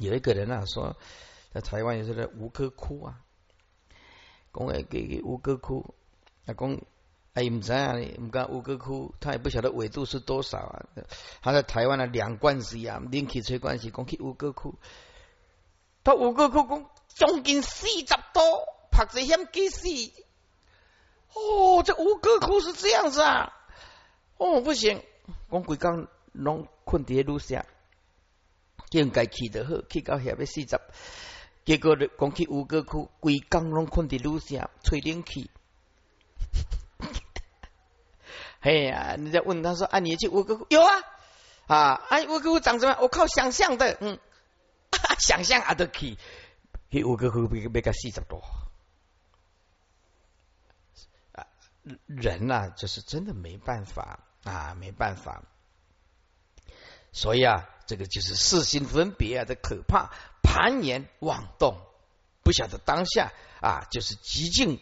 有一个人啊说，在台湾有这个吴哥窟啊，讲诶给给吴哥窟，啊讲哎唔知啊，唔讲吴哥窟，他也不晓得纬度是多少啊。他在台湾的两关系啊，连起吹关系，讲去吴哥窟，到吴哥窟讲将近四十多，拍这险几死。哦，这吴哥窟是这样子啊！哦，不行，讲规工拢困跌路下。应该去得好，去到下要四十，结果讲去吴哥窟，规工拢困伫路下，吹冷气。嘿呀，人家问他说：“啊，你去吴哥窟有啊？啊，啊，吴哥窟长什么？我靠想象的，嗯，想象啊都去，去吴哥窟比比个四十多。啊，人呐，就是真的没办法啊，没办法。所以啊。这个就是四心分别啊的可怕，盘岩妄动，不晓得当下啊，就是极静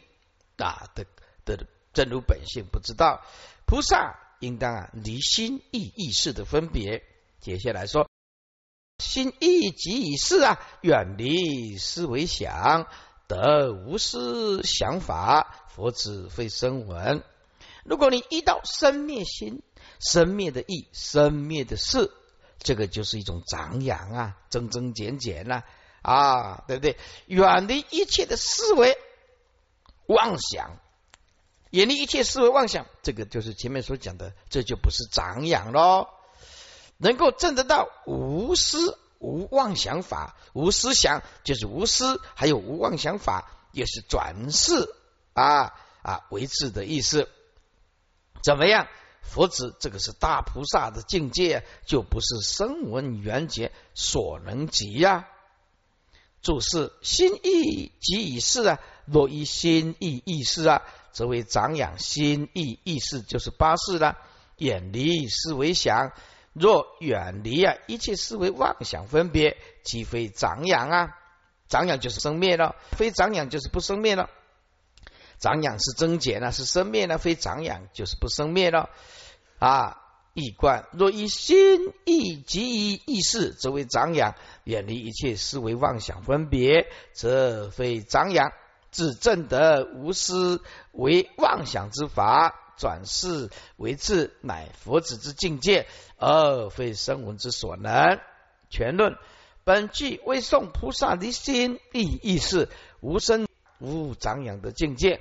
啊的的真如本性，不知道菩萨应当啊离心意意识的分别。接下来说，心意即已是啊，远离思维想，得无私想法，佛子非生闻。如果你遇到生灭心、生灭的意、生灭的事。这个就是一种长养啊，增增减减呐啊，对不对？远离一切的思维妄想，远离一切思维妄想，这个就是前面所讲的，这就不是长养喽。能够证得到无思无妄想法，无思想就是无思，还有无妄想法，也是转世啊啊为智的意思。怎么样？佛子，这个是大菩萨的境界，就不是声闻缘觉所能及呀。注释：心意即已是啊，若依心意意识啊，则为长养心意意识，就是八事了。远离思维想，若远离啊一切思维妄想分别，即非长养啊。长养就是生灭了，非长养就是不生灭了。长养是增减呢，是生灭呢，非长养就是不生灭了。啊！意观若以心意及以意识，则为长养；远离一切思维妄想分别，则非长养。自正得无私为妄想之法，转世为智，乃佛子之境界，而非声闻之所能。全论本句为颂菩萨的心意意识无生无长养的境界，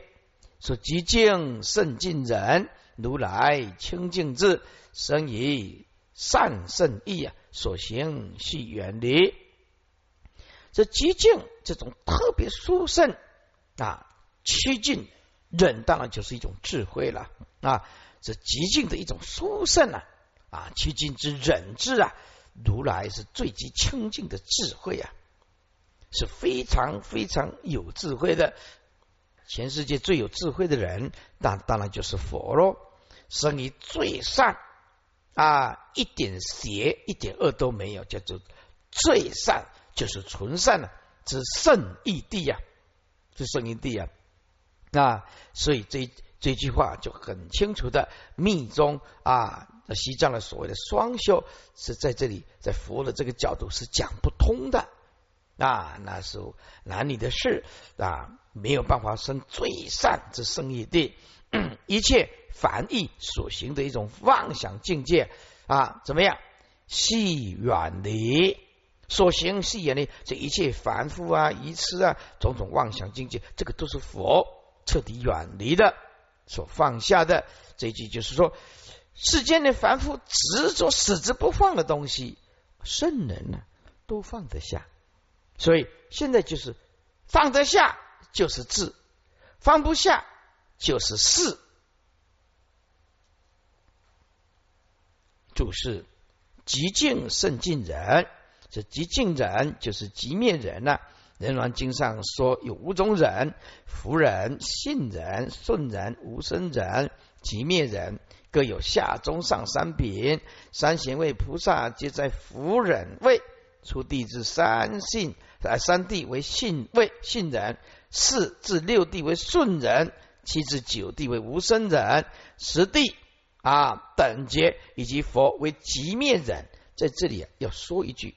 说极静甚近人。如来清净智，生以善圣意啊，所行系远离。这极静这种特别殊胜啊，趋近忍，当然就是一种智慧了啊。这极静的一种殊胜啊，啊，趋近之忍智啊，如来是最极清净的智慧啊，是非常非常有智慧的。全世界最有智慧的人，那当然就是佛喽。生于最善啊，一点邪一点恶都没有，叫做最善，就是纯善了，之圣义地呀，是圣义地呀啊。那所以这这句话就很清楚的密宗啊，西藏的所谓的双修是在这里，在佛的这个角度是讲不通的啊。那时候男女的事啊。没有办法生最善之生义地，一切凡意所行的一种妄想境界啊，怎么样？系远离所行系远离这一切凡夫啊、愚痴啊、种种妄想境界，这个都是佛彻底远离的，所放下的。这一句就是说，世间的凡夫执着死之不放的东西，圣人呢都放得下。所以现在就是放得下。就是智，放不下就是事。注释：极静胜尽人，这极静人就是极灭人了。人王经上说有五种人：福人、信人、顺人、无生人、极灭人，各有下中上三品。三贤位菩萨皆在福人位，出地至三信，呃，三地为信位，信人。四至六地为顺人，七至九地为无生人，十地啊等觉以及佛为极灭人。在这里要说一句，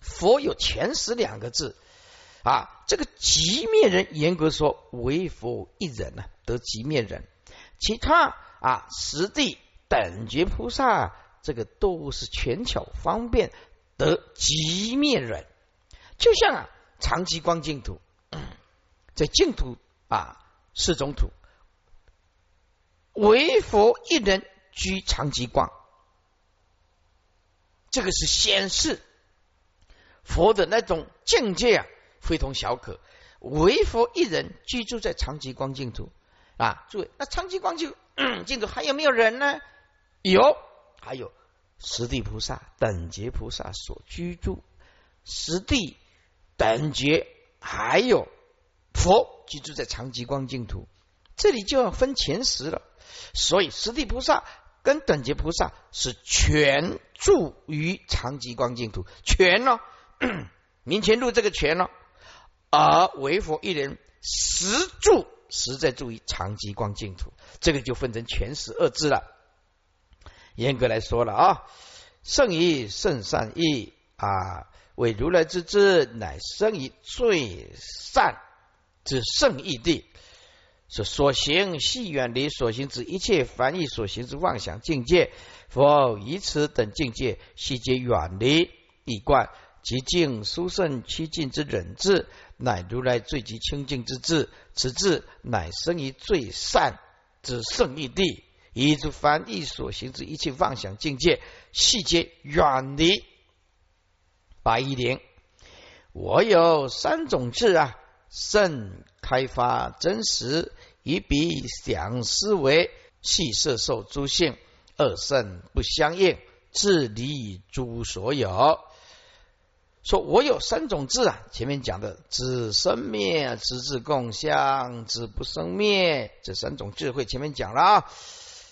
佛有全实两个字啊，这个极灭人严格说为佛一人呢得极灭人，其他啊实地等觉菩萨这个都是权巧方便得极灭人，就像啊长期光净土，在净土啊四种土，唯佛一人居长吉光，这个是显示。佛的那种境界啊，非同小可。唯佛一人居住在长吉光净土啊！诸位，那长吉光净净土还有没有人呢？有，还有十地菩萨、等觉菩萨所居住，十地等觉还有佛居住在长吉光净土。这里就要分前十了。所以十地菩萨跟等觉菩萨是全住于长吉光净土，全呢。明前路这个全了，而为佛一人实住实在住于长吉光净土，这个就分成全十二字了。严格来说了啊，圣义圣善义啊，为如来之智，乃生于最善之圣义地，是所行系远离所行之一切凡义所行之妄想境界，佛以此等境界悉皆远离一观。极静殊胜七境之忍智，乃如来最极清净之智。此智乃生于最善之圣义地，以诸凡义所行之一切妄想境界，细节远离。八一零，我有三种智啊，圣开发真实，以彼想思维，气色受诸性，二圣不相应，自离诸所有。说我有三种智啊，前面讲的智生灭、智智共相、智不生灭这三种智慧，前面讲了啊。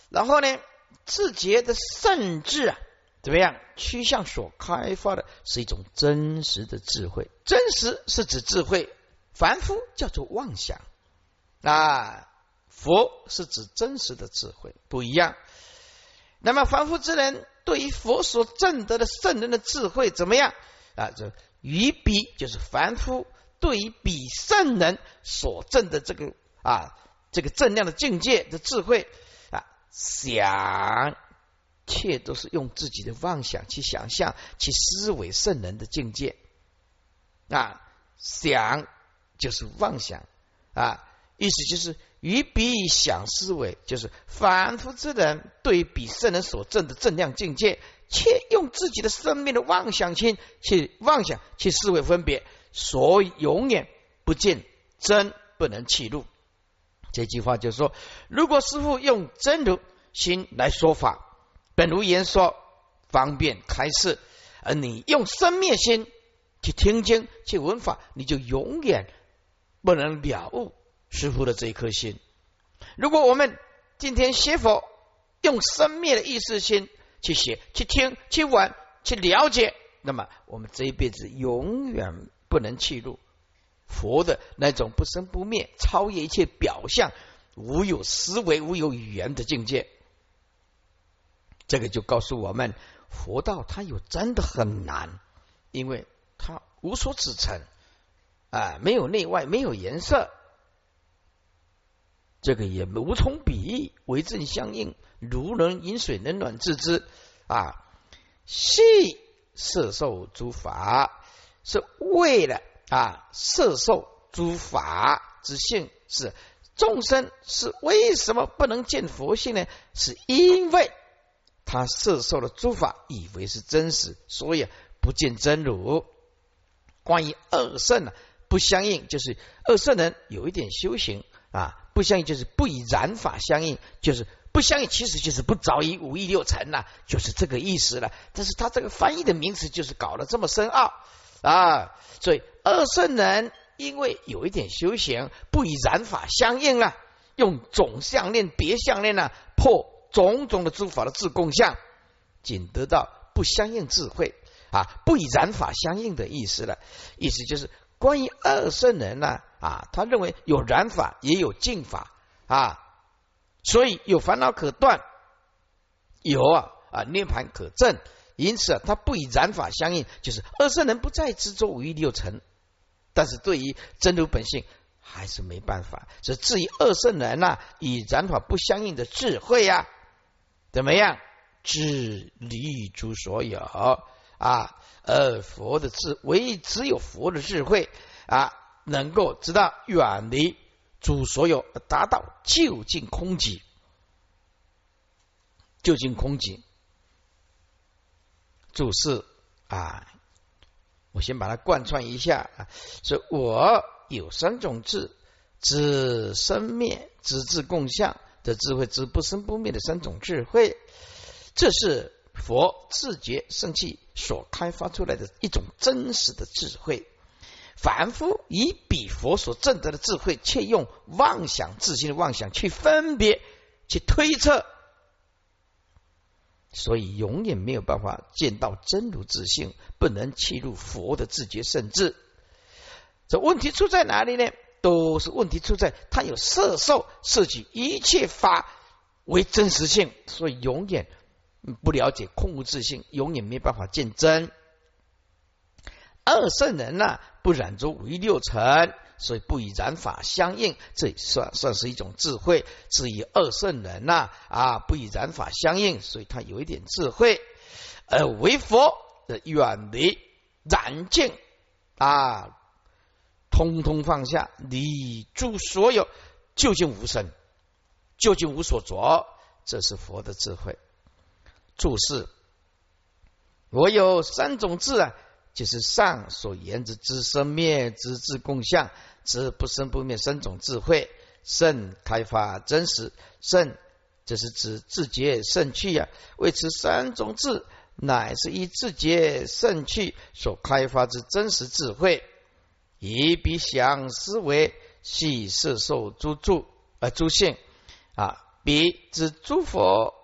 然后呢，自觉的圣智啊，怎么样？趋向所开发的是一种真实的智慧，真实是指智慧，凡夫叫做妄想啊。佛是指真实的智慧，不一样。那么凡夫之人对于佛所证得的圣人的智慧怎么样？啊，这于彼就是凡夫对于彼圣人所证的这个啊，这个正量的境界的智慧啊，想，切都是用自己的妄想去想象、去思维圣人的境界啊，想就是妄想啊，意思就是与彼想思维，就是凡夫之人对比圣人所证的正量境界。却用自己的生命的妄想心去妄想去思维分别，所以永远不见真，不能起入。这句话就是说，如果师傅用真如心来说法，本如言说方便开示，而你用生灭心去听经去闻法，你就永远不能了悟师傅的这一颗心。如果我们今天学佛用生灭的意识心。去写、去听、去玩、去了解，那么我们这一辈子永远不能去入佛的那种不生不灭、超越一切表象、无有思维、无有语言的境界。这个就告诉我们，佛道它有真的很难，因为它无所指成啊，没有内外，没有颜色，这个也无从比喻，为正相应。如能饮水，冷暖自知啊！系色受诸法，是为了啊色受诸法之性。是众生是为什么不能见佛性呢？是因为他色受了诸法，以为是真实，所以不见真如。关于二圣呢，不相应，就是二圣人有一点修行啊，不相应就是不以染法相应，就是。不相应，其实就是不着于五欲六尘呐，就是这个意思了。但是他这个翻译的名词就是搞得这么深奥啊，所以二圣人因为有一点修行，不以染法相应了，用总相念、别相念呢，破种种的诸法的自共相，仅得到不相应智慧啊，不以染法相应的意思了。意思就是关于二圣人呢啊，他认为有染法也有净法啊。所以有烦恼可断，有啊啊涅盘可证，因此，他不以染法相应，就是二圣人不再执着五欲六尘，但是对于真如本性还是没办法。这至于二圣人呐，以染法不相应的智慧呀，怎么样？智离诸所有啊，而佛的智，唯一只有佛的智慧啊，能够知道远离诸所有，达到究竟空寂，究竟空寂。注释啊，我先把它贯穿一下啊。说我有三种智：知生灭、知智共相的智慧，知不生不灭的三种智慧。这是佛自觉圣气所开发出来的一种真实的智慧。凡夫以比佛所证得的智慧，却用妄想自信的妄想去分别、去推测。所以永远没有办法见到真如自性，不能契入佛的自觉圣智。这问题出在哪里呢？都是问题出在他有色受摄取一切法为真实性，所以永远不了解空无自性，永远没办法见真。二圣人呢，不染着五欲六尘。所以不以染法相应，这算算是一种智慧。至于二圣人呐啊，不以染法相应，所以他有一点智慧。而为佛的远离染净啊，通通放下，离诸所有，究竟无生，究竟无所着，这是佛的智慧。注释：我有三种智啊。就是上所言之知生灭、知智共相、知不生不灭三种智慧，圣开发真实圣，这是指自觉圣趣呀。为此三种智，乃是以自觉圣趣所开发之真实智慧，以彼想思维系色受诸住啊诸性啊，彼之诸佛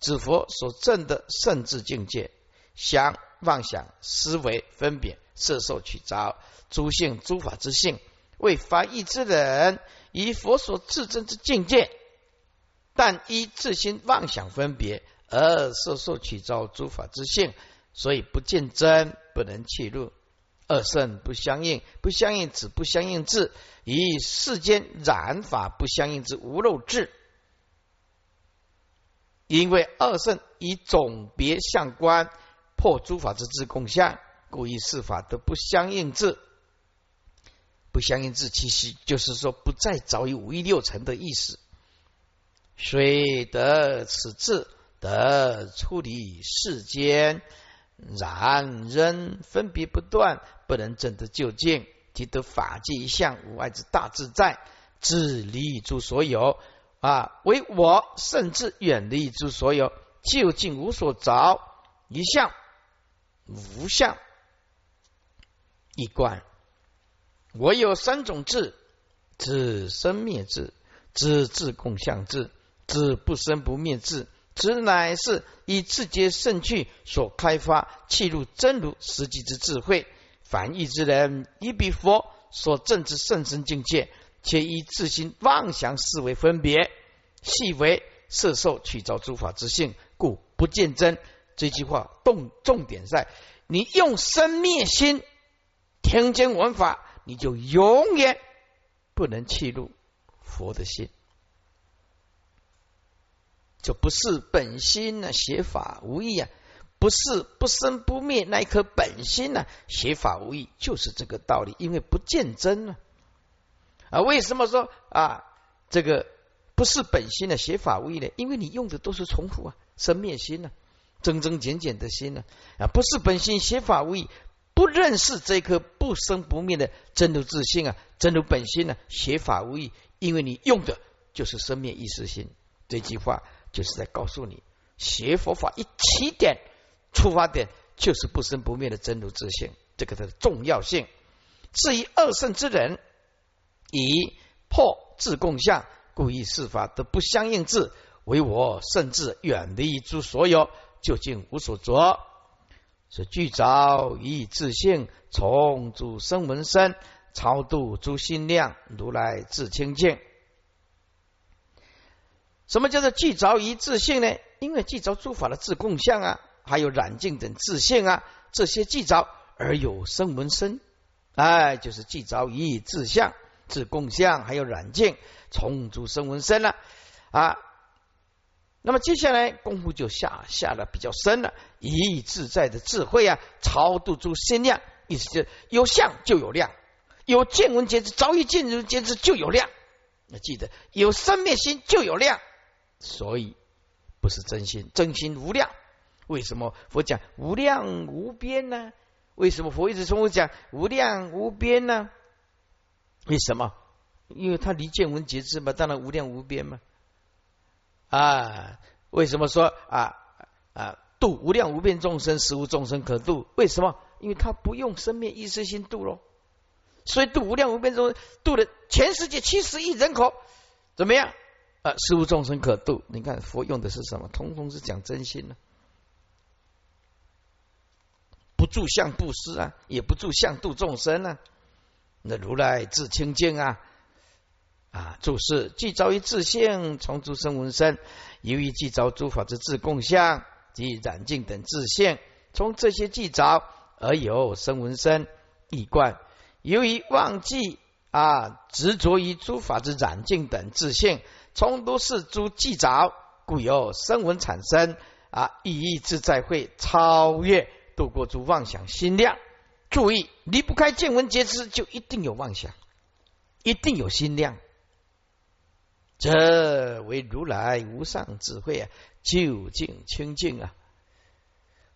之佛所证的圣智境界想。妄想、思维、分别、色受、取着诸性、诸法之性，为凡义之人以佛所自证之境界，但依自心妄想分别而色受取着诸法之性，所以不见真，不能契入。二圣不相应，不相应指不相应智，以世间染法不相应之无漏智，因为二圣以总别相观。破诸法之自共相，故意四法都不相应智，不相应智，其实就是说不再早于五欲六尘的意思。虽得此智，得处理世间，然仍分别不断，不能证得究竟。即得法界一向，无碍之大自在，自离诸所有啊，为我甚至远离诸所有，究竟无所着一相。无相一观，我有三种智：知生灭智、知自共相智、知不生不灭智。此乃是以自觉圣趣所开发，契入真如实际之智慧。凡义之人，以彼佛所证之圣深境界，且以自心妄想思维分别，系为色受取着诸法之性，故不见真。这句话重重点在，你用生灭心听经闻法，你就永远不能契入佛的心，这不是本心呢。写法无益啊，不是不生不灭那一颗本心呢。写法无益，就是这个道理。因为不见真呢啊，啊为什么说啊这个不是本心的写法无益呢？因为你用的都是重复啊，生灭心呢。增增减减的心呢？啊，不是本心，邪法无益，不认识这颗不生不灭的真如自性啊，真如本心呢？邪法无益，因为你用的就是生灭意识心。这句话就是在告诉你，学佛法一起点出发点就是不生不灭的真如自性，这个的重要性。至于二圣之人，以破自共相，故意事法的不相应智，为我甚至远离诸所有。究竟无所着，是具着以自性，从诸生闻身，超度诸心量，如来自清净。什么叫做具着于自性呢？因为具着诸法的自共相啊，还有染净等自性啊，这些具着而有声闻身，哎，就是具着以自相、自共相，还有染净，重组生闻身了啊。那么接下来功夫就下下的比较深了，以自在的智慧啊，超度诸心量，意思就是有相就有量，有见闻觉知，早已见闻觉知就有量。要记得有生灭心就有量，所以不是真心，真心无量。为什么佛讲无量无边呢？为什么佛一直重复讲无量无边呢？为什么？因为他离见闻觉知嘛，当然无量无边嘛。啊，为什么说啊啊度无量无边众生，实无众生可度？为什么？因为他不用生灭意识心度喽。所以度无量无边中度的全世界七十亿人口怎么样？啊，实无众生可度。你看佛用的是什么？通通是讲真心呢，不住相布施啊，也不住相度众生啊。那如来自清净啊啊，注释既着于自性，从诸生闻身，由于既着诸法之自共相及染净等自性，从这些既着而有生闻身一观。由于忘记啊，执着于诸法之染净等自性，从都是诸记着，故有声闻产生啊，意义自在会超越度过诸妄想心量。注意，离不开见闻觉知，就一定有妄想，一定有心量。这为如来无上智慧啊，究竟清净啊，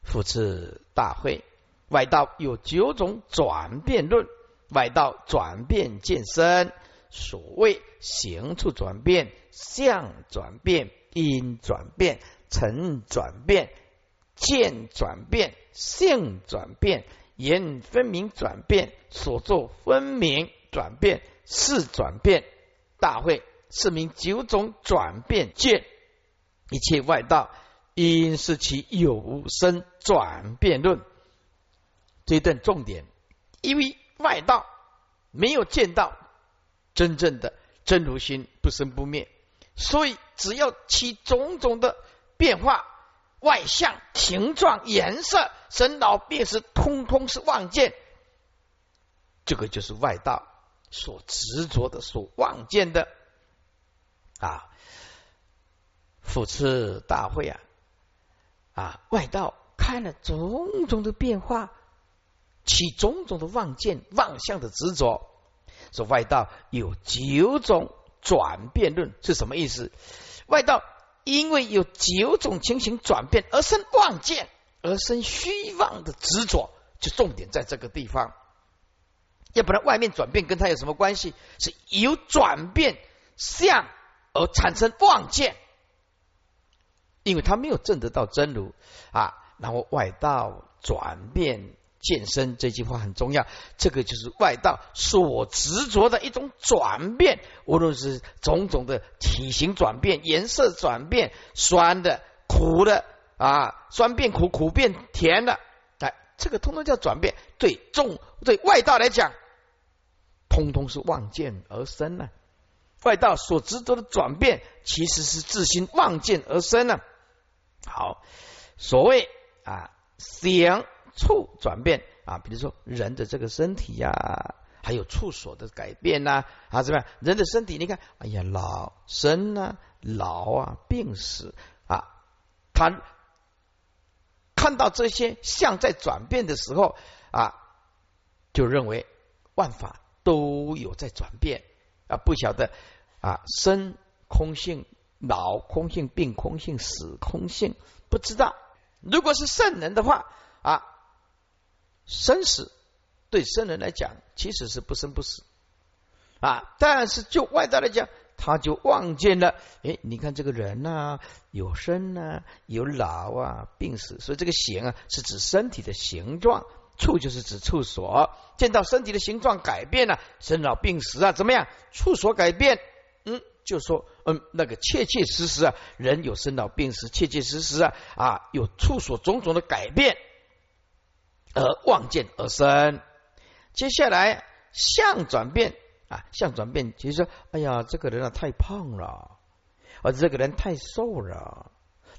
复次大会外道有九种转变论。外道转变见身，所谓行处转变、相转变、因转变、成转变、见转变、性转变、言分明转变、所作分明转变、是转变。大会是名九种转变见，一切外道因是其有生转变论。这一段重点，因为。外道没有见到真正的真如心不生不灭，所以只要其种种的变化、外相、形状、颜色、生老病死，通通是妄见。这个就是外道所执着的、所妄见的啊！复次大会啊啊！外道看了种种的变化。起种种的妄见、妄相的执着，说外道有九种转变论是什么意思？外道因为有九种情形转变而生妄见，而生虚妄的执着，就重点在这个地方。要不然外面转变跟他有什么关系？是由转变相而产生妄见，因为他没有证得到真如啊。然后外道转变。健身这句话很重要，这个就是外道所执着的一种转变，无论是种种的体型转变、颜色转变、酸的、苦的啊，酸变苦，苦变甜的，哎，这个通通叫转变。对众对外道来讲，通通是望见而生呢。外道所执着的转变，其实是自心望见而生呢。好，所谓啊，想。处转变啊，比如说人的这个身体呀，还有处所的改变呐啊，怎么样？人的身体，你看，哎呀，老生啊，老啊，病死啊，他看到这些相在转变的时候啊，就认为万法都有在转变啊，不晓得啊，生空性，老空性，病空性，死空性，不知道。如果是圣人的话啊。生死对生人来讲其实是不生不死啊，但是就外道来讲，他就望见了。哎，你看这个人呐，有生啊，有老啊，病死。所以这个形啊，是指身体的形状；处就是指处所。见到身体的形状改变了，生老病死啊，怎么样？处所改变，嗯，就说嗯，那个切切实实啊，人有生老病死，切切实实啊啊，有处所种种的改变。而望见而生，接下来相转变啊，相转变，其实说，哎呀，这个人啊太胖了，而这个人太瘦了，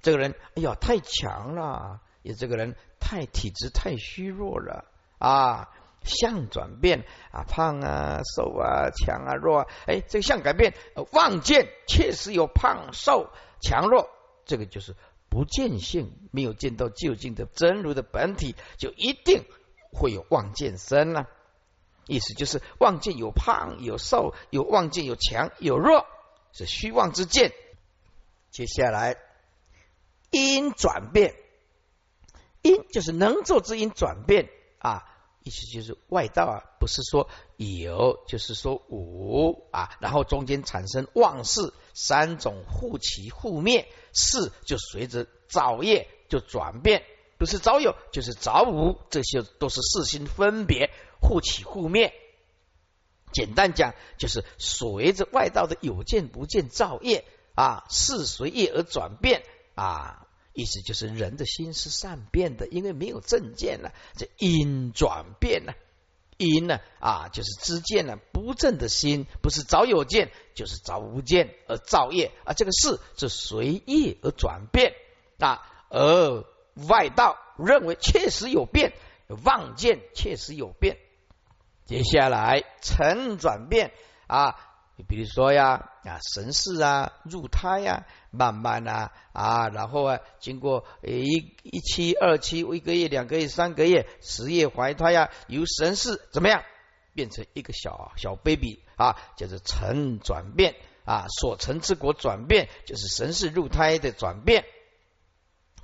这个人，哎呀太强了，也这个人太体质太虚弱了啊，相转变啊，胖啊、瘦啊、强啊、弱啊，哎，这个相改变，望见确实有胖瘦强弱，这个就是不见性，没有见到究竟的真如的本体，就一定会有望见生了。意思就是望见有胖有瘦，有望见有强有弱，是虚妄之见。接下来因转变，因就是能做之因转变啊，意思就是外道啊，不是说有，就是说无啊，然后中间产生妄事三种互起互灭，事就随着造业就转变，不是早有就是早无，这些都是事心分别。互起互灭，简单讲就是随着外道的有见不见造业啊，事随业而转变啊，意思就是人的心是善变的，因为没有正见了，这因转变了，因呢啊就是知见了，不正的心不是早有见就是早无见而造业啊，这个事是随意而转变啊，而外道认为确实有变，望见确实有变。接下来成转变啊，你比如说呀啊神识啊入胎呀，慢慢啊啊，然后啊经过一一期二期一个月两个月三个月十月怀胎呀，由神识怎么样变成一个小小 baby 啊，就是成转变啊，所成之果转变就是神识入胎的转变。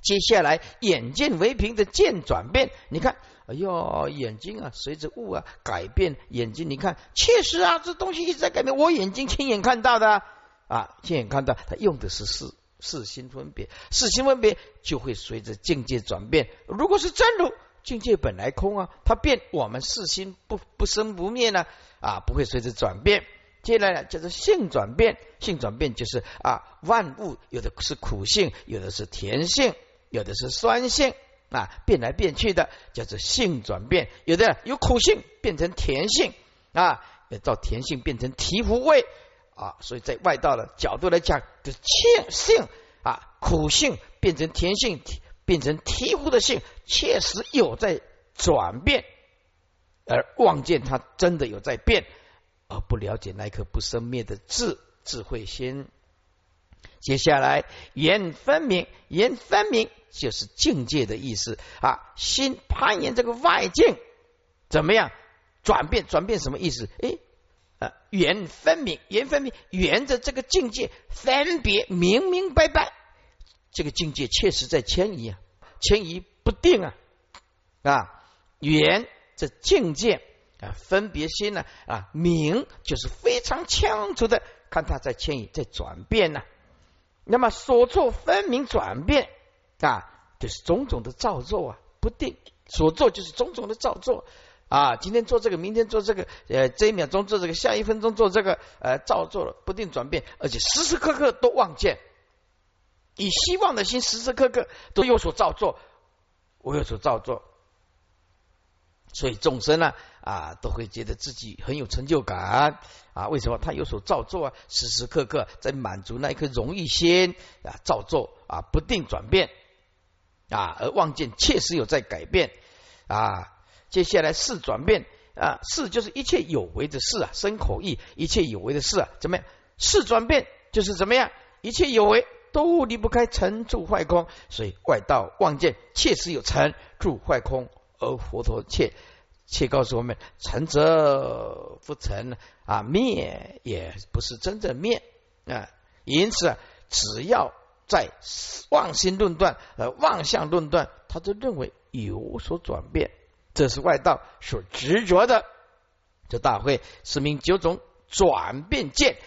接下来眼见为凭的见转变，你看。哎呦，眼睛啊，随着物啊改变，眼睛你看，确实啊，这东西一直在改变。我眼睛亲眼看到的啊，亲眼看到，它用的是四四心分别，四心分别就会随着境界转变。如果是真如境界本来空啊，它变，我们四心不不生不灭呢啊，不会随着转变。接下来叫做性转变，性转变就是啊，万物有的是苦性，有的是甜性，有的是酸性。啊，变来变去的叫做性转变，有的有苦性变成甜性啊，到甜性变成醍醐味啊，所以在外道的角度来讲，就性性啊，苦性变成甜性，变成醍醐的性，确实有在转变，而望见它真的有在变，而不了解那颗不生灭的智智慧心。接下来，缘分明，缘分明就是境界的意思啊。心攀岩这个外境怎么样转变？转变什么意思？哎，啊，缘分明，缘分明，缘着这个境界分别明明白白，这个境界确实在迁移啊，迁移不定啊啊，缘这境界啊，分别心呢啊，明就是非常清楚的看它在迁移，在转变呢。那么所作分明转变啊，就是种种的造作啊，不定。所作就是种种的造作。啊。今天做这个，明天做这个，呃，这一秒钟做这个，下一分钟做这个，呃，造作了不定转变，而且时时刻刻都望见，以希望的心时时刻刻都有所造作，我有所造作，所以众生呢啊，都会觉得自己很有成就感。啊，为什么他有所造作啊？时时刻刻在满足那一颗荣誉心啊，造作啊，不定转变啊，而望见确实有在改变啊。接下来事转变啊，事就是一切有为的事啊，身口意一切有为的事啊，怎么样？事转变就是怎么样？一切有为都离不开成住坏空，所以外道望见确实有成住坏空，而佛陀切且告诉我们，成则不成啊，灭也不是真正灭啊。因此，只要在妄心论断、呃妄相论断，他都认为有所转变，这是外道所执着的。这大会是名九种转变见，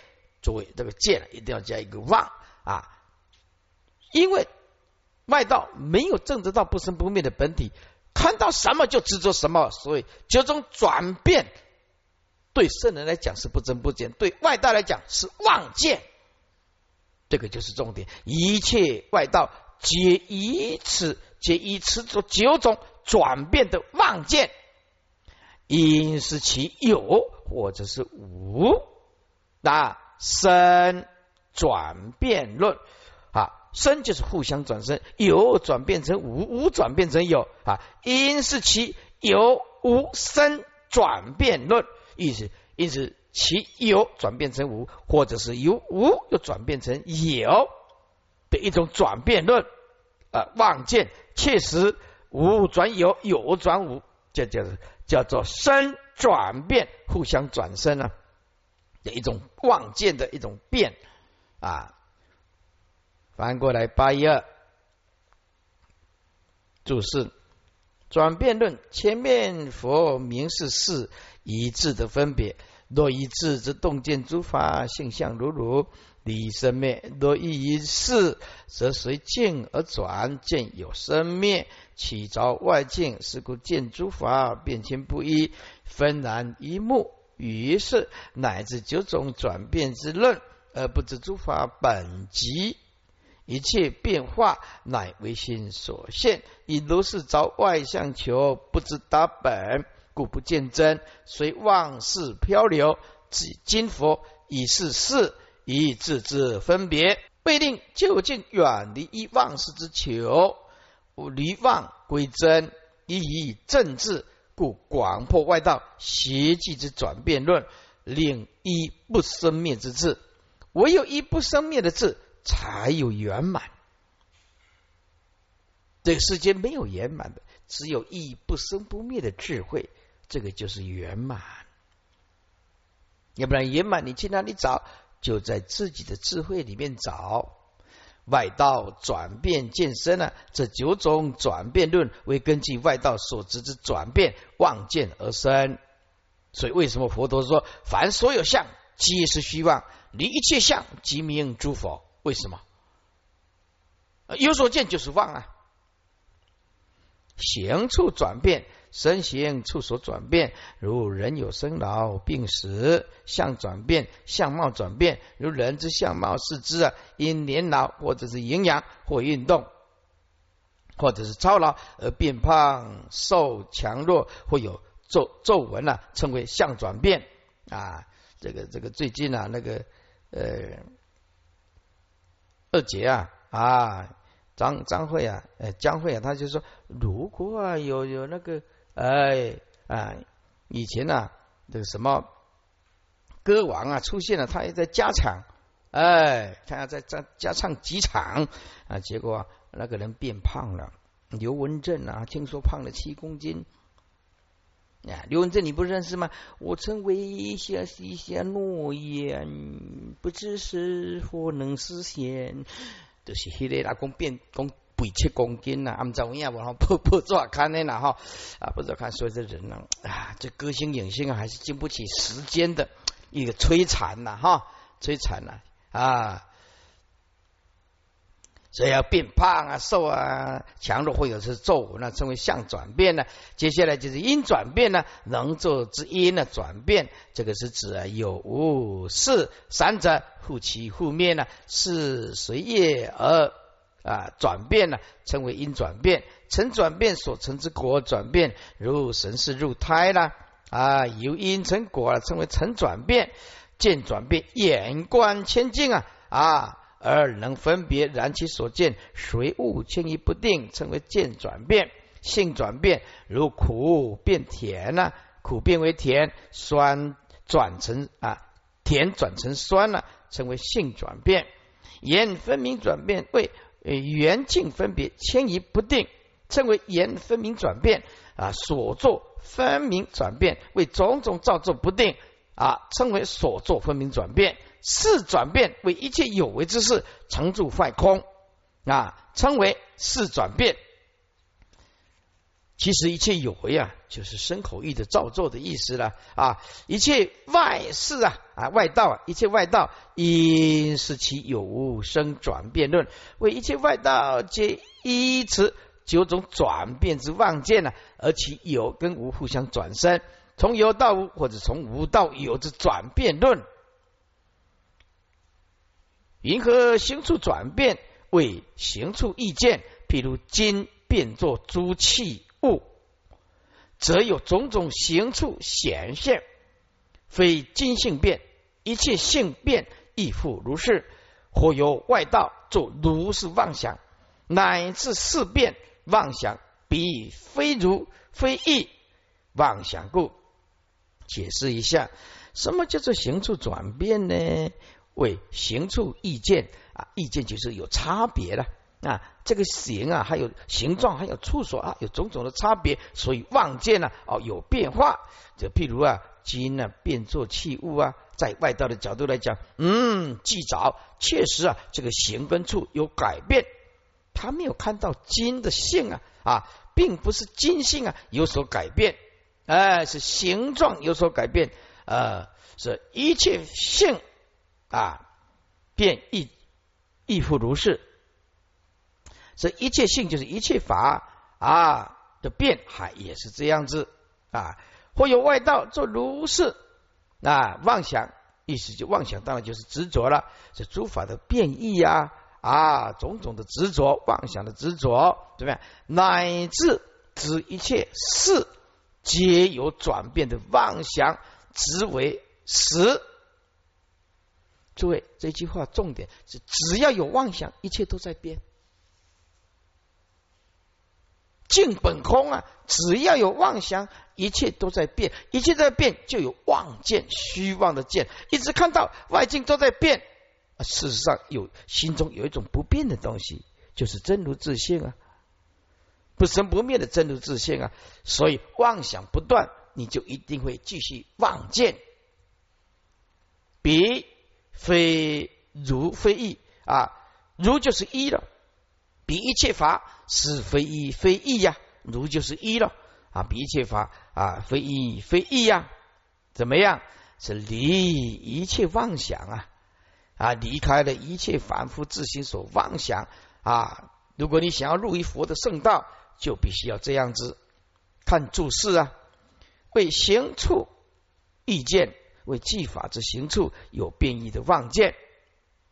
作为这个见一定要加一个妄啊，因为外道没有证得到不生不灭的本体。看到什么就执着什么，所以这种转变对圣人来讲是不增不减，对外道来讲是妄见。这个就是重点，一切外道皆以此，皆以此做九种转变的妄见，因是其有或者是无，那生转变论，生就是互相转生，有转变成无，无转变成有啊。因是其有无生转变论意思，因此其有转变成无，或者是由无又转变成有的一种转变论啊。望见确实无转有，有转无，这就是叫做生转变，互相转生啊的一种望见的一种变啊。翻过来八一二注释转变论，前面佛明是是一致的分别。若一致，则洞见诸法性相如如离生灭；若异一事，则随境而转，见有生灭，起着外境，是故见诸法变迁不一，分然一目。于是乃至九种转变之论，而不知诸法本极。一切变化乃唯心所现，以如是着外相求，不知达本，故不见真。随妄事漂流，即今佛以是事，以自之分别，未令究竟远离一妄事之求，离妄归真，以以正治，故广破外道邪计之转变论，令一不生灭之智，唯有一不生灭的智。才有圆满。这个世界没有圆满的，只有意义不生不灭的智慧，这个就是圆满。要不然圆满，你去哪里找？就在自己的智慧里面找。外道转变见身呢？这九种转变论为根据外道所知之转变望见而生。所以为什么佛陀说，凡所有相皆是虚妄，离一切相即名诸佛？为什么？有所见就是妄啊！行处转变，身形处所转变，如人有生老病死，相转变，相貌转变，如人之相貌四肢啊，因年老或者是营养或运动，或者是操劳而变胖瘦强弱，会有皱皱纹啊，称为相转变啊。这个这个最近啊，那个呃。二姐啊啊，张张慧啊，呃，江慧啊，他就说，如果啊有有那个，哎啊，以前呐，这个什么歌王啊出现了，他也在加场，哎，他要在加加唱几场啊，结果那个人变胖了，刘文正啊，听说胖了七公斤。啊，刘文正你不认识吗？我曾为下许下诺言，不知是否能实现。就是迄个老公变公背七公斤呐，按照样我不不做看的啦哈啊，不做看所以这人呢啊，这歌星影星啊，还是经不起时间的一个摧残呐哈，摧残呐啊。所以要变胖啊、瘦啊、强弱，或者是皱纹，那称为相转变呢。接下来就是因转变呢，能做之因的转变，这个是指啊有无是三者互起互灭呢，是随业而啊转变呢，称为因转变。成转变所成之果转变，如神识入胎啦啊，由因成果啊称为成转变。见转变，眼观千境啊啊。而能分别然其所见随物迁移不定，称为见转变性转变，如苦变甜呐，苦变为甜，酸转成啊甜转成酸了，称为性转变。言分明转变为缘境分别迁移不定，称为言分明转变啊。所作分明转变为种种造作不定啊，称为所作分明转变。事转变为一切有为之事成住坏空啊，称为事转变。其实一切有为啊，就是身口意的造作的意思了啊。一切外事啊啊外道啊，一切外道因是其有无生转变论，为一切外道皆依此九种转变之望见呢，而其有跟无互相转生，从有到无或者从无到有之转变论。云何行处转变为行处意见？譬如金变作诸器物，则有种种行处显现。非金性变，一切性变亦复如是。或有外道作如是妄想，乃至事变妄想，彼非如非义妄想故。解释一下，什么叫做行处转变呢？为行处意见啊，意见就是有差别了啊。这个形啊，还有形状，还有处所啊，有种种的差别，所以望见呢，哦，有变化。就譬如啊，金呢变作器物啊，在外道的角度来讲，嗯，既早确实啊，这个形跟处有改变。他没有看到金的性啊啊，并不是金性啊有所改变，哎，是形状有所改变，呃，是一切性啊变亦亦复如是。这一切性就是一切法啊的变，还也是这样子啊。或有外道做如是啊妄想，意思就妄想，当然就是执着了。这诸法的变异呀啊，种种的执着，妄想的执着，怎么样？乃至指一切事皆有转变的妄想，执为实。诸位，这句话重点是：只要有妄想，一切都在变。净本空啊！只要有妄想，一切都在变，一切在变，就有妄见，虚妄的见，一直看到外境都在变。事实上，有心中有一种不变的东西，就是真如自性啊，不生不灭的真如自性啊。所以妄想不断，你就一定会继续妄见，比非如非义啊，如就是一了。比一切法是非一非一呀，如就是一了啊！比一切法啊非一非一呀，怎么样？是离一切妄想啊啊！离开了一切凡夫自心所妄想啊！如果你想要入于佛的圣道，就必须要这样子看注释啊，为行处意见，为技法之行处有变异的妄见。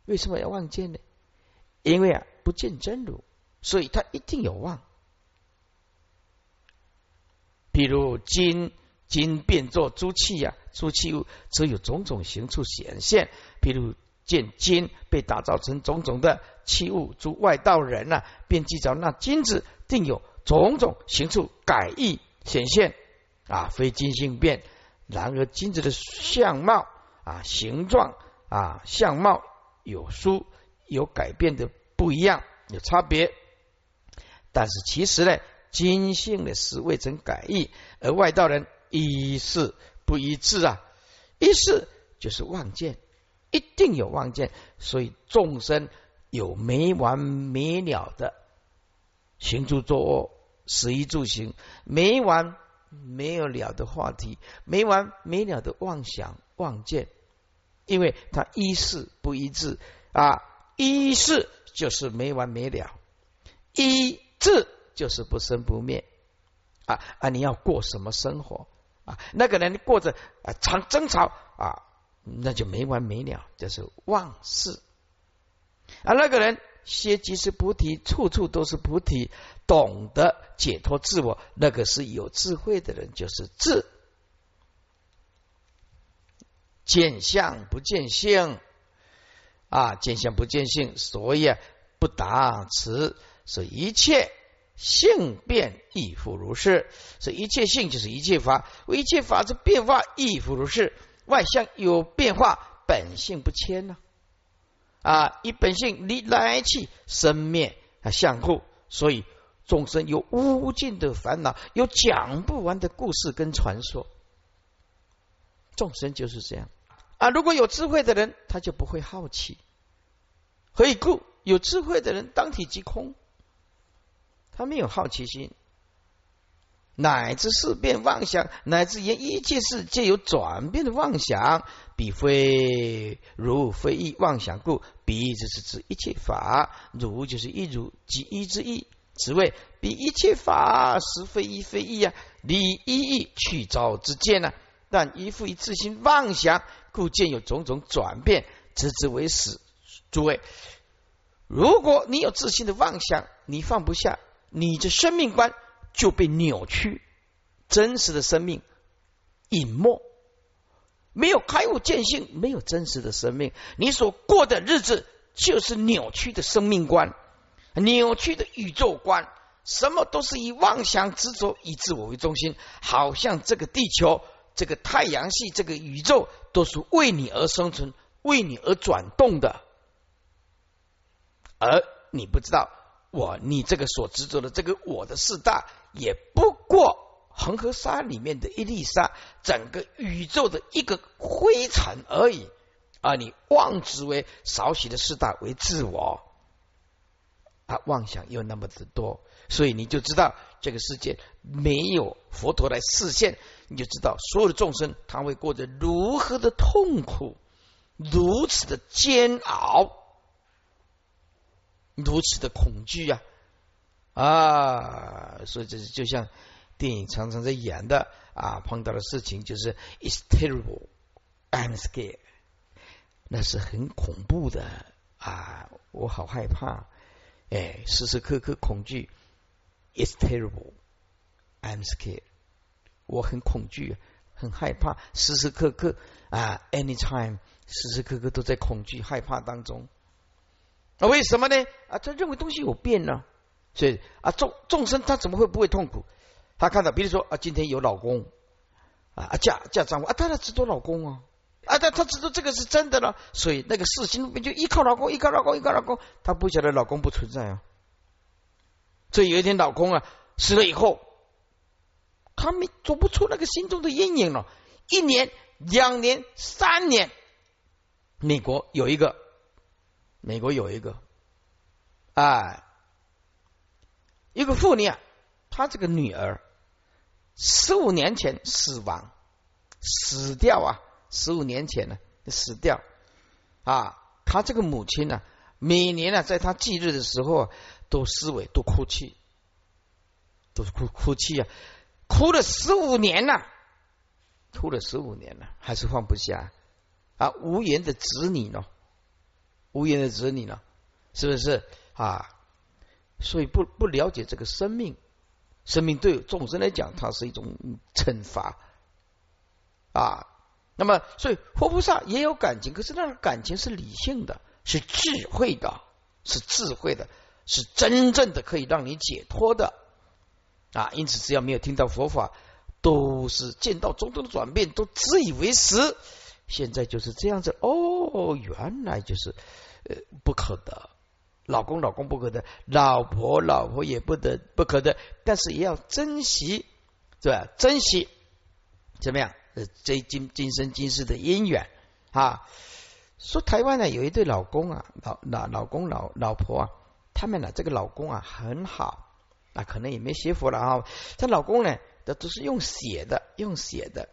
为什么要妄见呢？因为啊。不见真如，所以他一定有妄。譬如金金变作诸器呀，诸器物则有种种形处显现。譬如见金被打造成种种的器物，诸外道人呐，便记着那金子定有种种形处改易显现啊，非金性变。然而金子的相貌啊、形状啊、相貌有殊有改变的。不一样，有差别，但是其实呢，金性的是未曾改易，而外道人一事不一致啊，一事就是妄见，一定有妄见，所以众生有没完没了的行住坐卧、食衣住行，没完没有了的话题，没完没了的妄想妄见，因为他一事不一致啊，一事。就是没完没了，一致就是不生不灭啊啊！你要过什么生活啊？那个人过着啊常争吵啊，那就没完没了，就是妄事啊。那个人歇即是菩提，处处都是菩提，懂得解脱自我，那个是有智慧的人，就是智。见相不见性。啊，见相不见性，所以啊，不达此，所以一切性变亦复如是。所以一切性就是一切法，为一切法之变化亦复如是。外相有变化，本性不迁呢？以本性离来去生灭啊相互，所以众生有无尽的烦恼，有讲不完的故事跟传说。众生就是这样。啊，如果有智慧的人，他就不会好奇。何以故？有智慧的人当体即空，他没有好奇心，乃至事变妄想，乃至言一切事皆有转变的妄想，彼非如非意妄想故。彼只是指一切法，如就是一如即一之意。此谓彼一切法实非一非一啊，离一意去招之见呢？但依附于自心妄想。故见有种种转变，直之为死。诸位，如果你有自信的妄想，你放不下，你的生命观就被扭曲。真实的生命隐没，没有开悟见性，没有真实的生命，你所过的日子就是扭曲的生命观，扭曲的宇宙观，什么都是以妄想执着、以自我为中心，好像这个地球、这个太阳系、这个宇宙都是为你而生存、为你而转动的，而你不知道，我你这个所执着的这个我的四大，也不过恒河沙里面的一粒沙，整个宇宙的一个灰尘而已。啊！你妄执为少许的四大为自我，啊，妄想又那么的多，所以你就知道这个世界没有佛陀来示现，你就知道所有的众生他会过着如何的痛苦，如此的煎熬，如此的恐惧啊！啊，所以这就像电影常常在演的啊，碰到的事情就是 "It's terrible, I'm scared"。那是很恐怖的啊！我好害怕，哎，时时刻刻恐惧。It's terrible. I'm scared. 我很恐惧，很害怕，时时刻刻啊，anytime，时时刻刻都在恐惧、害怕当中。那为什么呢？啊，他认为东西有变呢，所以啊，众众生他怎么会不会痛苦？他看到，比如说啊，今天有老公啊，嫁嫁丈夫啊，他然只多老公啊。啊，他他知道这个是真的了，所以那个事情就依靠老公，依靠老公，依靠老公，他不晓得老公不存在啊。所以有一天老公啊死了以后，他没走不出那个心中的阴影了。一年、两年、三年，美国有一个，美国有一个，啊，一个妇女啊，她这个女儿十五年前死亡，死掉啊。十五年前呢，死掉啊！她这个母亲呢，每年呢，在她忌日的时候都思维，都哭泣，都是哭哭泣啊，哭了十五年了，哭了十五年了，还是放不下啊！无言的子女呢，无言的子女呢，是不是啊？所以不不了解这个生命，生命对众生来讲，它是一种惩罚啊。那么，所以活菩萨也有感情，可是那个感情是理性的，是智慧的，是智慧的，是真正的可以让你解脱的啊！因此，只要没有听到佛法，都是见到种种的转变，都自以为是。现在就是这样子哦，原来就是呃不可得，老公老公不可得，老婆老婆也不得不可得，但是也要珍惜，对吧？珍惜怎么样？这今今生今世的姻缘啊，说台湾呢有一对老公啊，老老老公老老婆啊，他们呢这个老公啊很好，啊可能也没学佛了啊，这老公呢都都是用写的，用写的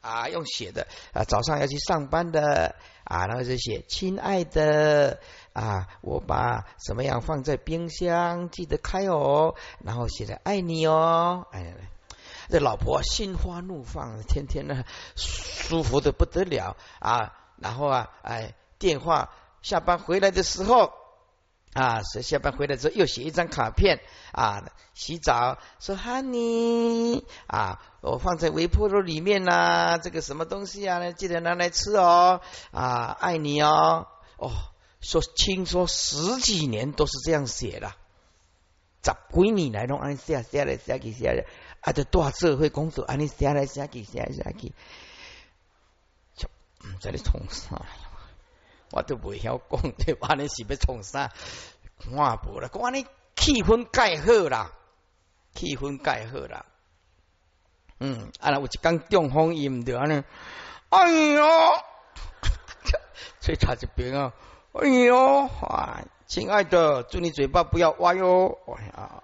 啊，用写的啊，早上要去上班的啊，然后就写亲爱的啊，我把什么样放在冰箱，记得开哦，然后写着爱你哦，哎。这老婆心花怒放，天天呢舒服的不得了啊！然后啊，哎，电话下班回来的时候啊，是下班回来之后又写一张卡片啊，洗澡说 Honey 啊，我放在微波炉里面呐，这个什么东西啊？记得拿来吃哦啊，爱你哦哦，说听说十几年都是这样写的，咋闺女来弄按写写来写去写来。啊！这大社会工作，安尼写来写去，写来写去，就唔知你从啥，我都未晓讲，这安尼是要从啥？看无啦，讲安尼气氛盖好啦，气氛盖好啦。嗯，啊，有一讲中风音着安尼，哎哟，吹插一边啊，哎哟，亲爱的，祝你嘴巴不要歪哟，哎呀。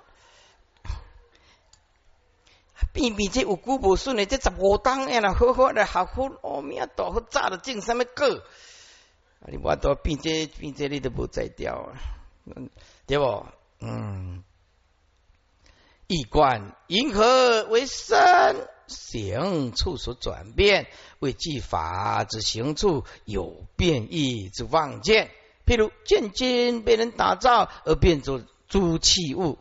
偏偏这有古无顺的，这十五当哎啦，好好的好好，阿弥陀佛，早了种什么果？啊，你我都变这变这，你都不在掉啊，对不？嗯，一观银河为身行处所转变，为技法之行处有变异之望见。譬如见金被人打造而变作诸器物，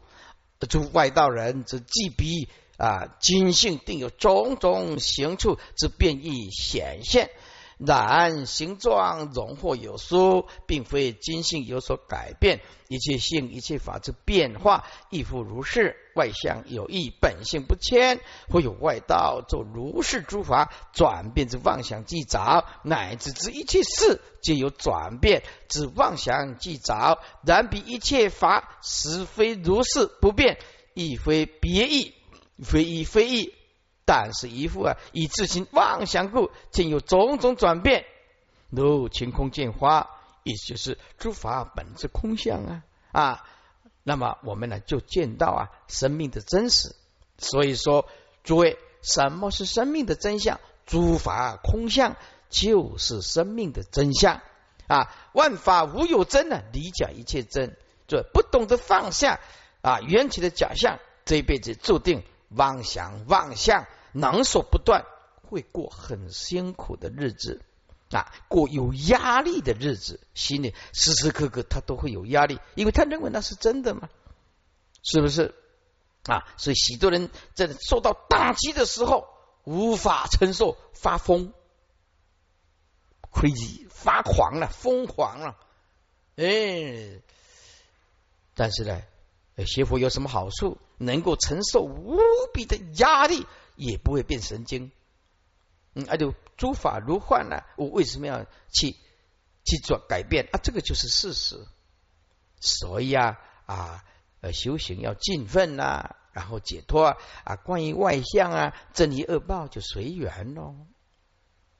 诸外道人之既彼。啊，金性定有种种行处之变异显现，然形状容或有殊，并非今性有所改变。一切性、一切法之变化，亦复如是。外相有异，本性不迁，或有外道作如是诸法转变之妄想即着，乃至之一切事皆有转变之妄想即着。然彼一切法实非如是不变，亦非别异，非一非异。但是一副啊，以自行妄想故，竟有种种转变。如晴空见花，意思就是诸法本质空相啊啊。那么我们呢，就见到啊生命的真实。所以说，诸位，什么是生命的真相？诸法空相就是生命的真相啊。万法无有真呢，理解一切真。这不懂得放下啊缘起的假象，这一辈子注定妄想妄想。能所不断，会过很辛苦的日子啊，过有压力的日子，心里时时刻刻他都会有压力，因为他认为那是真的嘛，是不是啊？所以许多人在受到打击的时候无法承受，发疯、crazy、发狂了、疯狂了，哎，但是呢，学佛有什么好处？能够承受无比的压力。也不会变神经，嗯，而且诸法如幻呢，我为什么要去去做改变啊？这个就是事实。所以啊啊，修行要尽奋呐，然后解脱啊。关于外相啊，正义恶报就随缘喽。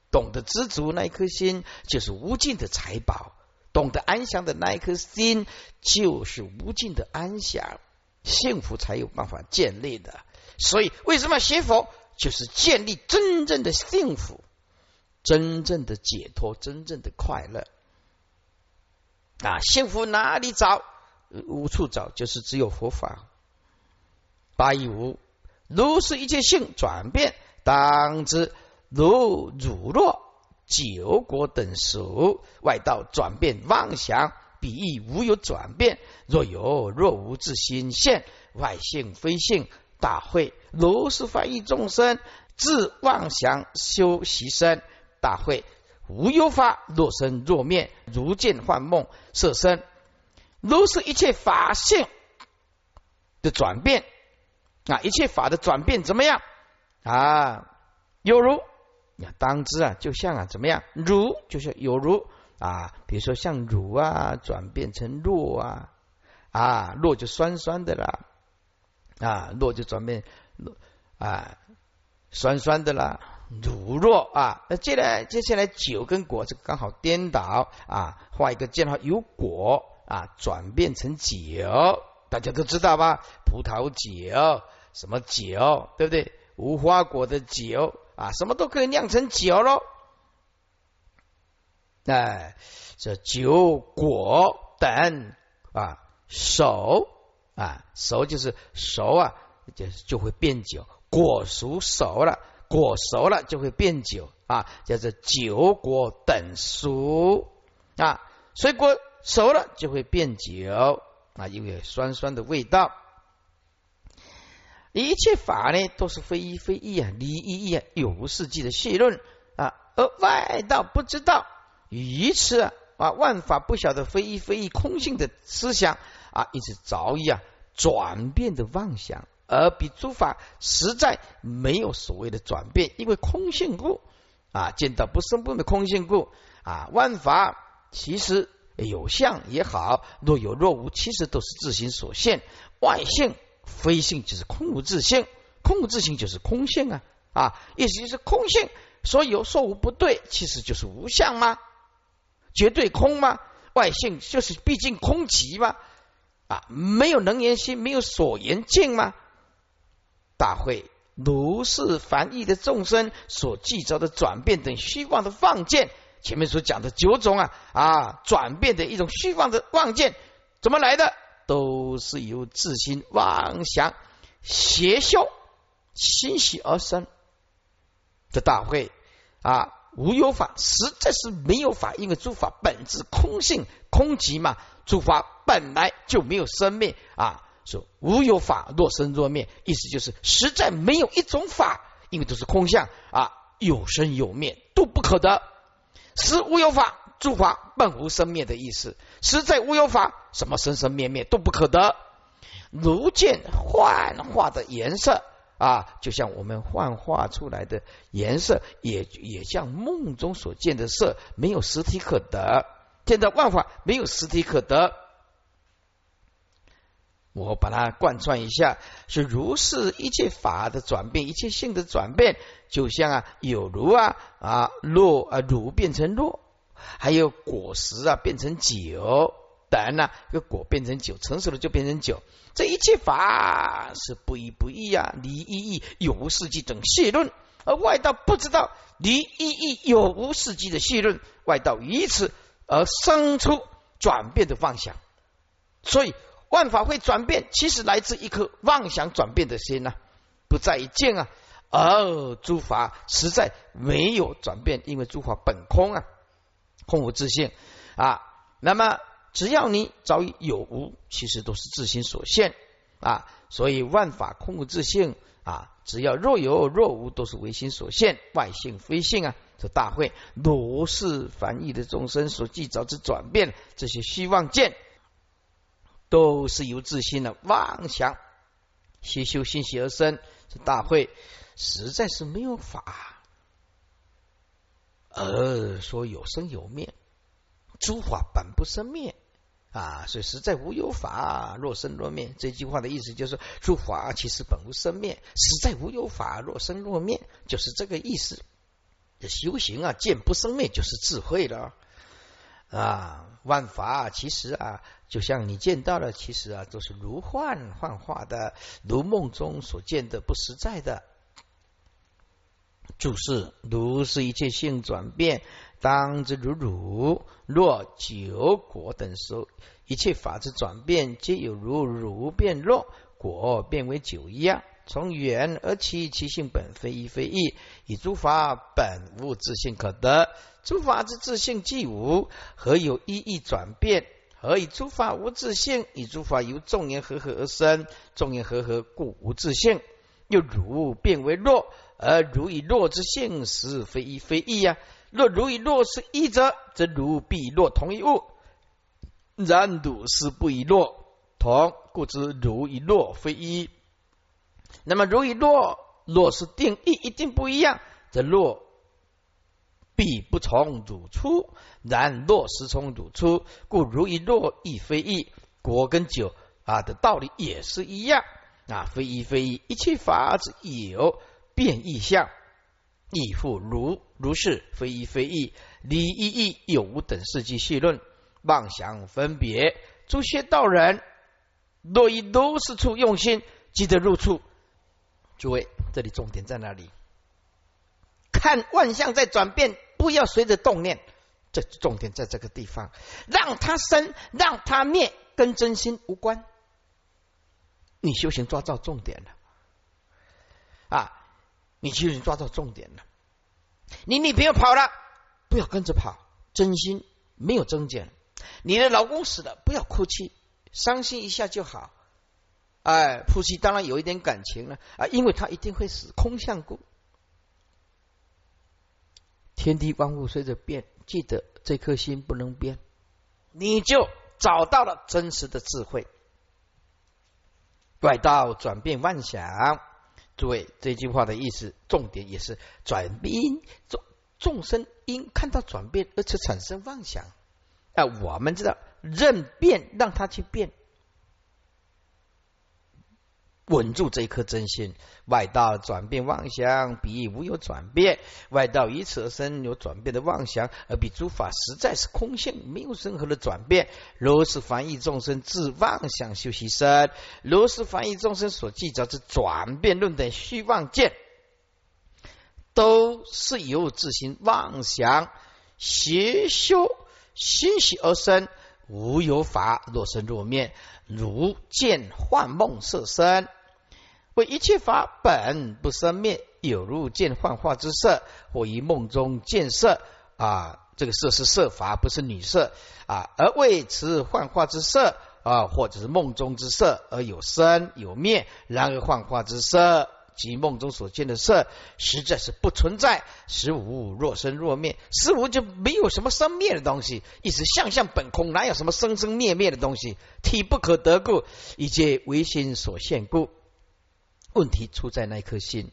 懂得知足那一颗心，就是无尽的财宝；懂得安详的那一颗心，就是无尽的安详，幸福才有办法建立的。所以，为什么学佛就是建立真正的幸福、真正的解脱、真正的快乐啊？幸福哪里找？无处找，就是只有佛法。八一五，如是一切性转变，当知如汝若九果等属外道转变妄想，彼亦无有转变。若有若无自心现，外性非性。大会如是翻译众生自妄想修习身，大会无忧法若生若灭，如见幻梦色身，如是一切法性的转变啊，一切法的转变怎么样啊？有如当知啊，就像啊怎么样？如就是有如啊，比如说像乳啊转变成弱啊啊，弱就酸酸的啦。啊，弱就转变啊，酸酸的啦，乳弱啊。那接来接下来酒跟果这刚好颠倒啊，画一个箭号由果啊转变成酒，大家都知道吧？葡萄酒什么酒，对不对？无花果的酒啊，什么都可以酿成酒喽。哎，这酒果等啊，手。啊，熟就是熟啊，就就会变酒。果熟熟了，果熟了就会变酒啊，叫做酒果等熟啊。水果熟了就会变酒啊，因为酸酸的味道。一切法呢，都是非一非一啊，离一一啊，有无世纪的细论啊，而外道不知道，愚痴啊，万法不晓得非一非一空性的思想。啊，一直着意啊，转变的妄想，而比诸法实在没有所谓的转变，因为空性故啊，见到不生不灭的空性故啊，万法其实有相也好，若有若无，其实都是自行所现，外性非性就是空无自性，空无自性就是空性啊啊，意思就是空性，说有说无不对，其实就是无相吗？绝对空吗？外性就是毕竟空寂吗？啊，没有能言心，没有所言境吗？大会如是凡异的众生所记着的转变等虚妄的妄见，前面所讲的九种啊啊转变的一种虚妄的妄见，怎么来的？都是由自心妄想邪修欣喜而生。这大会啊，无有法，实在是没有法，因为诸法本质空性空寂嘛。诸法本来就没有生灭啊，说无有法若生若灭，意思就是实在没有一种法，因为都是空相啊，有生有灭都不可得。实无有法，诸法本无生灭的意思。实在无有法，什么生生灭灭都不可得。如见幻化的颜色啊，就像我们幻化出来的颜色，也也像梦中所见的色，没有实体可得。见到万法没有实体可得。我把它贯穿一下，是如是一切法的转变，一切性的转变，就像啊有如啊啊落啊如变成落，还有果实啊变成酒等呢，这个果变成酒，成熟了就变成酒。这一切法是不一不异啊，离一异有无世纪等细论，而外道不知道离一异有无世纪的细论，外道以此而生出转变的妄想，所以。万法会转变，其实来自一颗妄想转变的心呐，不在于见啊，而诸法实在没有转变，因为诸法本空啊，空无自性啊。那么只要你早已有无，其实都是自心所现啊。所以万法空无自性啊，只要若有若无，都是唯心所现，外性非性啊。这大会如是凡异的众生所计造之转变，这些虚妄见。都是由自心的妄想习修心习而生。这大会实在是没有法，而说有生有灭，诸法本不生灭啊，所以实在无有法，若生若灭。这句话的意思就是，诸法其实本无生灭，实在无有法，若生若灭，就是这个意思。这修行啊，见不生灭就是智慧了啊，万法其实啊。就像你见到的，其实啊都是如幻幻化的，如梦中所见的不实在的。注释：如是一切性转变，当之如汝。若九果等时，一切法之转变，皆有如汝变若果变为九一样。从缘而起，其性本非一非异，以诸法本无自性可得。诸法之自性既无，何有一异转变？何以诸法无自性？以诸法由众言和合而生，众言和合故无自性。又如变为若，而如以若之性实非一非异呀。若如以若是一者，则如必若同一物。然汝是不以若同，故知如以若非一。那么如以弱，若是定义一定不一样，则弱。必不从汝出，然若实从汝出，故如一若亦非一，果跟酒啊的道理也是一样啊，非一非一，一切法之有变异相，亦复如如是，非一非一，离一异有无等事迹细论，妄想分别，诸邪道人若以如是处用心，即得入处。诸位，这里重点在哪里？看万象在转变。不要随着动念，这重点在这个地方，让它生，让它灭，跟真心无关。你修行抓到重点了啊！你修行抓到重点了。你女朋友跑了，不要跟着跑，真心没有增减。你的老公死了，不要哭泣，伤心一下就好。哎，夫妻当然有一点感情了啊，因为他一定会死，空相故。天地万物随着变，记得这颗心不能变，你就找到了真实的智慧。外道转变妄想，诸位这句话的意思，重点也是转变众众生因看到转变而且产生妄想。啊，我们知道任变，让他去变。稳住这一颗真心，外道转变妄想，彼无有转变。外道以此而生有转变的妄想，而彼诸法实在是空性，没有任何的转变。如是凡异众生自妄想修习身，如是凡异众生所计较之转变论等虚妄见，都是由自行妄想邪修心喜而生，无有法若生若灭，如见幻梦色身。一切法本不生灭，有如见幻化之色，或于梦中见色啊，这个色是色法，不是女色啊。而为此幻化之色啊，或者是梦中之色，而有生有灭。然而幻化之色及梦中所见的色，实在是不存在。实无若生若灭，实无就没有什么生灭的东西。意思相相本空，哪有什么生生灭灭的东西？体不可得故，一切唯心所现故。问题出在那颗心。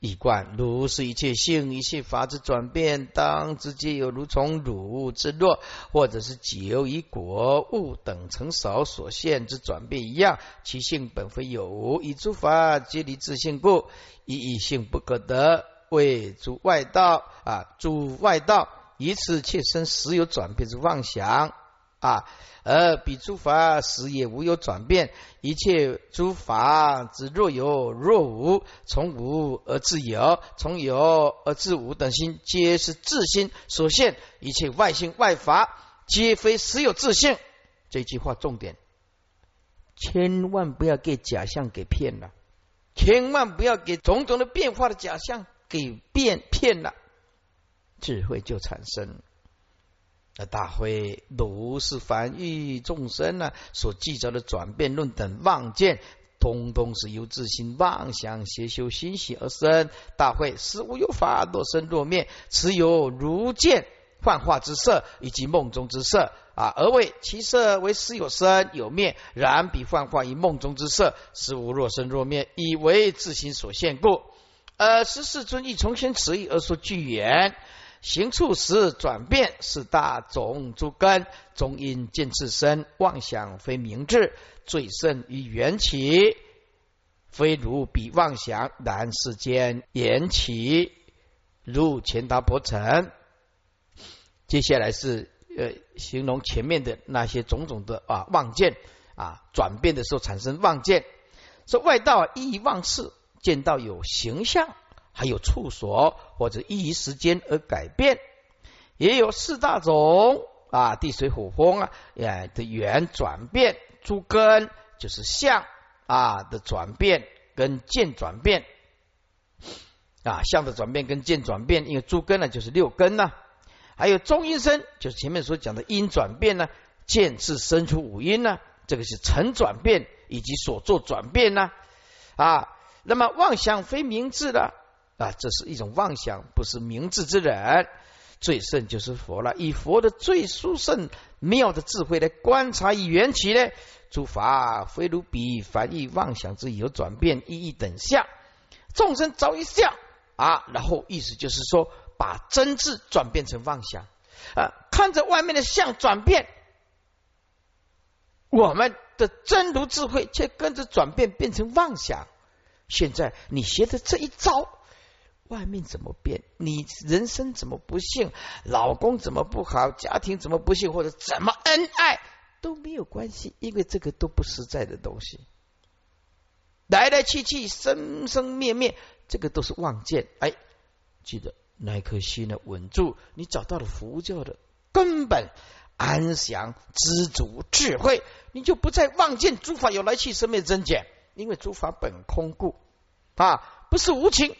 一贯如是一切性一切法之转变，当直接有如从汝之弱，或者是己由以果物等成少所现之转变一样，其性本非有无，以诸法皆离自性故，一异性不可得，为诸外道啊，诸外道以此切身实有转变之妄想啊。而彼诸法实也无有转变，一切诸法之若有若无，从无而自有，从有而自无等心，皆是自心所现。一切外心外法，皆非实有自性。这句话重点，千万不要给假象给骗了，千万不要给种种的变化的假象给变骗了，智慧就产生。大会如是凡欲众生呢，所记载的转变论等妄见，通通是由自心妄想邪修心喜而生。大会实无有法，若生若灭，持有如见幻化之色，以及梦中之色啊。而为其色为实有生有灭，然彼幻化于梦中之色，实无若生若灭，以为自心所现故。而十世尊亦从心此意而说具言。行处时转变是大种诸根，终因见自身妄想非明智，最甚于缘起，非如彼妄想，然世间缘起如前达婆城。接下来是呃形容前面的那些种种的啊妄见啊转变的时候产生妄见，说外道意妄事，见到有形象。还有处所或者依时间而改变，也有四大种啊，地水火风啊，哎的缘转变，诸根就是相啊的转变跟见转变。啊，相的转变跟见转变，因为诸根呢就是六根呢，还有中阴身，就是前面所讲的阴转变呢，见是生出五阴呢，这个是成转变以及所作转变呢啊，那么妄想非明智的。啊，这是一种妄想，不是明智之人。最胜就是佛了，以佛的最殊胜妙的智慧来观察以缘起呢，诸法非如彼凡意妄想之有转变意义等相，众生早已相啊。然后意思就是说，把真智转变成妄想啊，看着外面的相转变，我们的真如智慧却跟着转变变成妄想。现在你学的这一招。外面怎么变？你人生怎么不幸？老公怎么不好？家庭怎么不幸？或者怎么恩爱都没有关系，因为这个都不实在的东西，来来去去，生生灭灭，这个都是妄见。哎，记得那颗心呢，稳住，你找到了佛教的根本安详、知足、智慧，你就不再妄见诸法有来去、生灭增减，因为诸法本空故啊，不是无情。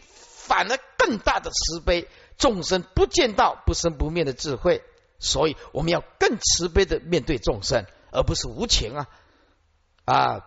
反而更大的慈悲，众生不见到不生不灭的智慧，所以我们要更慈悲的面对众生，而不是无情啊啊！